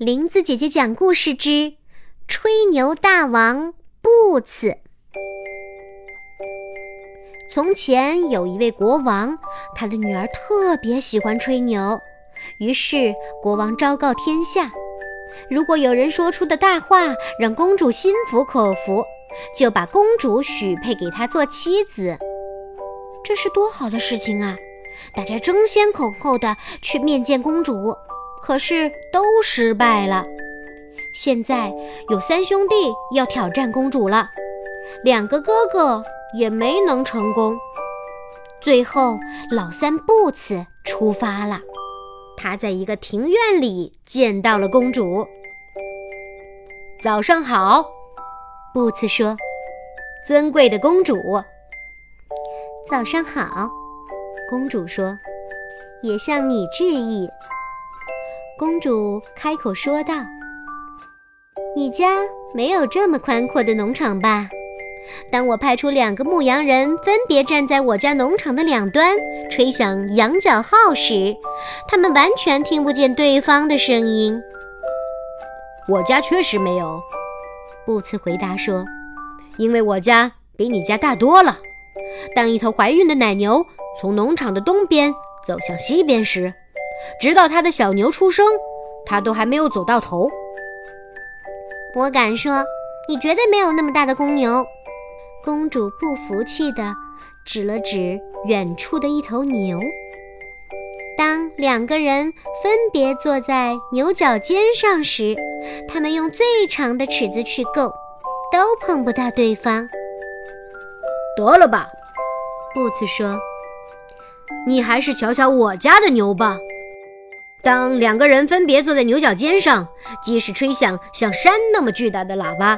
林子姐姐讲故事之吹牛大王布茨。从前有一位国王，他的女儿特别喜欢吹牛，于是国王昭告天下：如果有人说出的大话让公主心服口服，就把公主许配给他做妻子。这是多好的事情啊！大家争先恐后的去面见公主。可是都失败了。现在有三兄弟要挑战公主了，两个哥哥也没能成功。最后，老三布茨出发了。他在一个庭院里见到了公主。早上好，布茨说：“尊贵的公主。”早上好，公主说：“也向你致意。”公主开口说道：“你家没有这么宽阔的农场吧？当我派出两个牧羊人分别站在我家农场的两端，吹响羊角号时，他们完全听不见对方的声音。”我家确实没有，布茨回答说：“因为我家比你家大多了。当一头怀孕的奶牛从农场的东边走向西边时。”直到他的小牛出生，他都还没有走到头。我敢说，你绝对没有那么大的公牛。公主不服气的指了指远处的一头牛。当两个人分别坐在牛角尖上时，他们用最长的尺子去够，都碰不到对方。得了吧，布茨说：“你还是瞧瞧我家的牛吧。”当两个人分别坐在牛角尖上，即使吹响像山那么巨大的喇叭，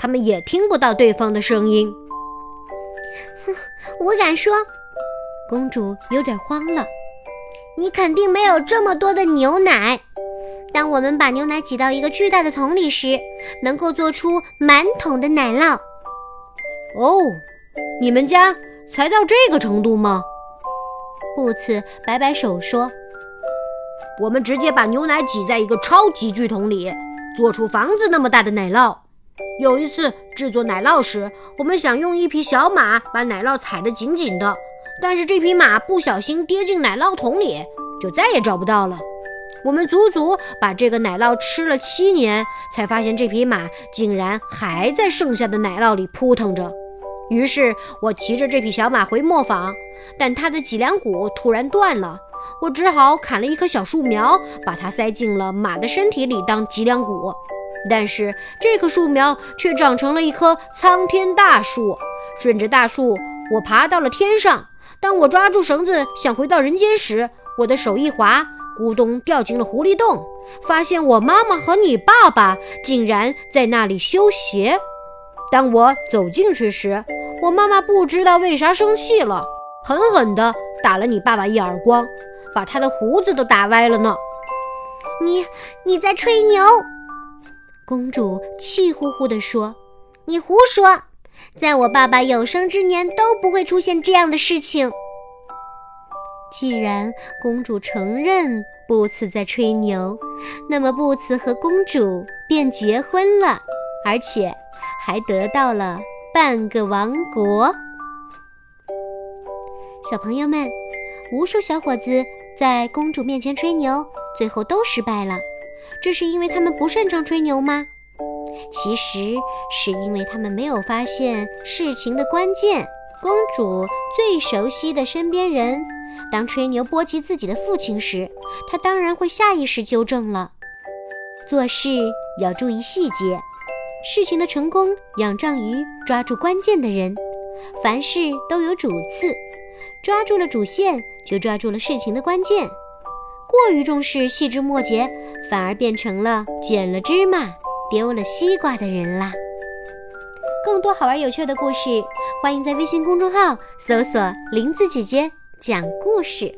他们也听不到对方的声音。哼，我敢说，公主有点慌了。你肯定没有这么多的牛奶。当我们把牛奶挤到一个巨大的桶里时，能够做出满桶的奶酪。哦，你们家才到这个程度吗？布茨摆摆手说。我们直接把牛奶挤在一个超级巨桶里，做出房子那么大的奶酪。有一次制作奶酪时，我们想用一匹小马把奶酪踩得紧紧的，但是这匹马不小心跌进奶酪桶里，就再也找不到了。我们足足把这个奶酪吃了七年，才发现这匹马竟然还在剩下的奶酪里扑腾着。于是我骑着这匹小马回磨坊，但它的脊梁骨突然断了。我只好砍了一棵小树苗，把它塞进了马的身体里当脊梁骨。但是这棵树苗却长成了一棵苍天大树。顺着大树，我爬到了天上。当我抓住绳子想回到人间时，我的手一滑，咕咚掉进了狐狸洞，发现我妈妈和你爸爸竟然在那里修鞋。当我走进去时，我妈妈不知道为啥生气了，狠狠地打了你爸爸一耳光。把他的胡子都打歪了呢！你你在吹牛！公主气呼呼地说：“你胡说，在我爸爸有生之年都不会出现这样的事情。”既然公主承认布茨在吹牛，那么布茨和公主便结婚了，而且还得到了半个王国。小朋友们，无数小伙子。在公主面前吹牛，最后都失败了。这是因为他们不擅长吹牛吗？其实是因为他们没有发现事情的关键。公主最熟悉的身边人，当吹牛波及自己的父亲时，她当然会下意识纠正了。做事要注意细节，事情的成功仰仗于抓住关键的人。凡事都有主次。抓住了主线，就抓住了事情的关键。过于重视细枝末节，反而变成了捡了芝麻丢了西瓜的人啦。更多好玩有趣的故事，欢迎在微信公众号搜索“林子姐姐讲故事”。